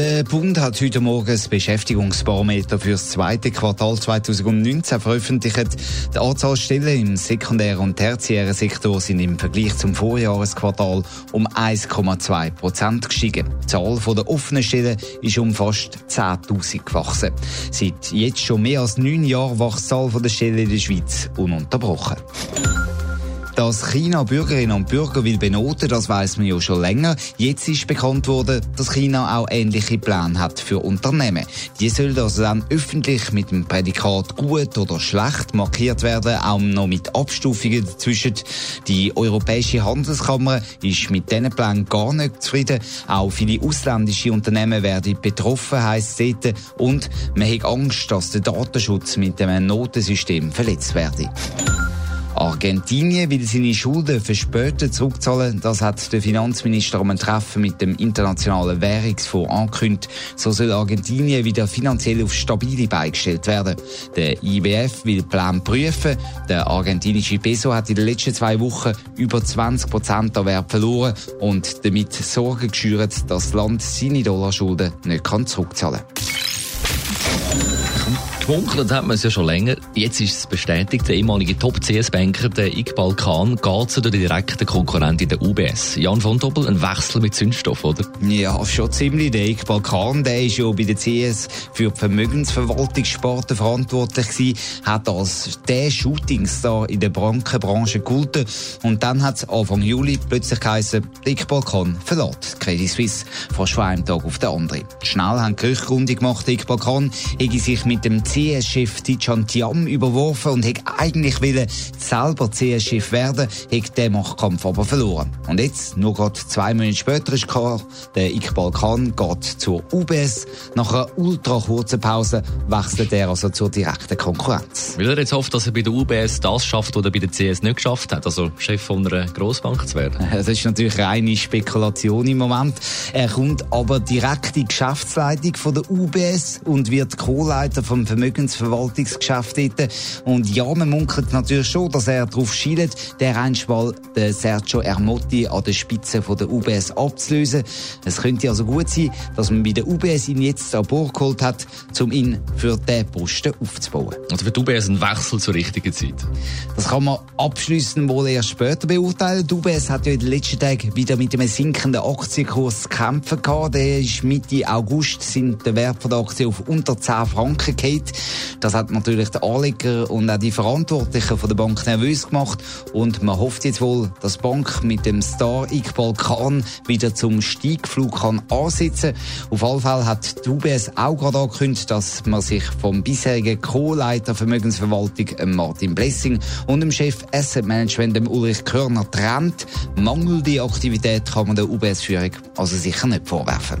Der Bund hat heute Morgen das Beschäftigungsbarometer für das zweite Quartal 2019 veröffentlicht. Die Anzahl Stellen im sekundären und tertiären Sektor sind im Vergleich zum Vorjahresquartal um 1,2 Prozent gestiegen. Die Zahl der offenen Stellen ist um fast 10.000 gewachsen. Seit jetzt schon mehr als neun Jahren wächst die Zahl der Stellen in der Schweiz ununterbrochen. Dass China Bürgerinnen und Bürger will benoten, das weiß man ja schon länger. Jetzt ist bekannt worden, dass China auch ähnliche Pläne hat für Unternehmen. Die sollen also dann öffentlich mit dem Prädikat gut oder schlecht markiert werden, auch noch mit Abstufungen dazwischen. Die Europäische Handelskammer ist mit diesen Plänen gar nicht zufrieden. Auch viele ausländische Unternehmen werden betroffen, heisst es. Und man hat Angst, dass der Datenschutz mit dem Notensystem verletzt werde. Argentinien will seine Schulden verspätet zurückzahlen. Das hat der Finanzminister am Treffen mit dem Internationalen Währungsfonds angekündigt. So soll Argentinien wieder finanziell auf stabile Beine gestellt werden. Der IWF will Plan prüfen. Der argentinische Peso hat in den letzten zwei Wochen über 20 Prozent an Wert verloren und damit Sorge geschürt, dass das Land seine Dollarschulden nicht zurückzahlen kann. Gemunkelt hat man es ja schon länger. Jetzt ist es bestätigt. Der ehemalige Top-CS-Banker, der Iqbal Khan, geht zu der direkten Konkurrentin der UBS. Jan von Doppel, ein Wechsel mit Zündstoff, oder? Ja, schon ziemlich. Der Iqbal Khan, der ist ja bei der CS für die Vermögensverwaltungssparte verantwortlich gewesen, hat als der Shootingstar in der Bankenbranche gehalten. Und dann hat es Anfang Juli plötzlich geheißen, Iqbal Khan verlässt Credit Suisse. Fast von einem Tag auf den anderen. Schnell haben die Gerüchte gemacht, Iqbal Khan hätte sich mit dem CS CS-Chef Tijan Tiam überworfen und hat eigentlich selber CS-Chef werden, hat den Machtkampf aber verloren. Und jetzt, nur gerade zwei Monate später ist klar, der Iqbal Khan geht zur UBS. Nach einer ultra kurzen Pause wechselt er also zur direkten Konkurrenz. Will er jetzt hofft, dass er bei der UBS das schafft, was er bei der CS nicht geschafft hat, also Chef von einer Grossbank zu werden? Das ist natürlich reine Spekulation im Moment. Er kommt aber direkt in die Geschäftsleitung von der UBS und wird Co-Leiter vom Vermögens Vermögensverwaltungsgeschäft dort. Und ja, man munkelt natürlich schon, dass er darauf schielt, der einmal den Sergio Ermotti an der Spitze von der UBS abzulösen. Es könnte also gut sein, dass man bei der UBS ihn jetzt an Bord geholt hat, um ihn für diesen Posten aufzubauen. Also für die UBS ein Wechsel zur richtigen Zeit? Das kann man abschließend wohl erst später beurteilen. Die UBS hat ja in den letzten Tagen wieder mit einem sinkenden Aktienkurs zu kämpfen gehabt. Der ist Mitte August sind der Wert der Aktie auf unter 10 Franken gefallen. Das hat natürlich die Anleger und auch die Verantwortlichen von der Bank nervös gemacht und man hofft jetzt wohl, dass die Bank mit dem Star Iqbal Khan wieder zum Steigflug kann ansetzen. Auf alle Fälle hat die UBS auch gerade angekündigt, dass man sich vom bisherigen Co-Leiter Vermögensverwaltung Martin Blessing und dem Chef Asset Management Ulrich Körner trennt. Mangelnde Aktivität kann man der UBS-Führung also sicher nicht vorwerfen.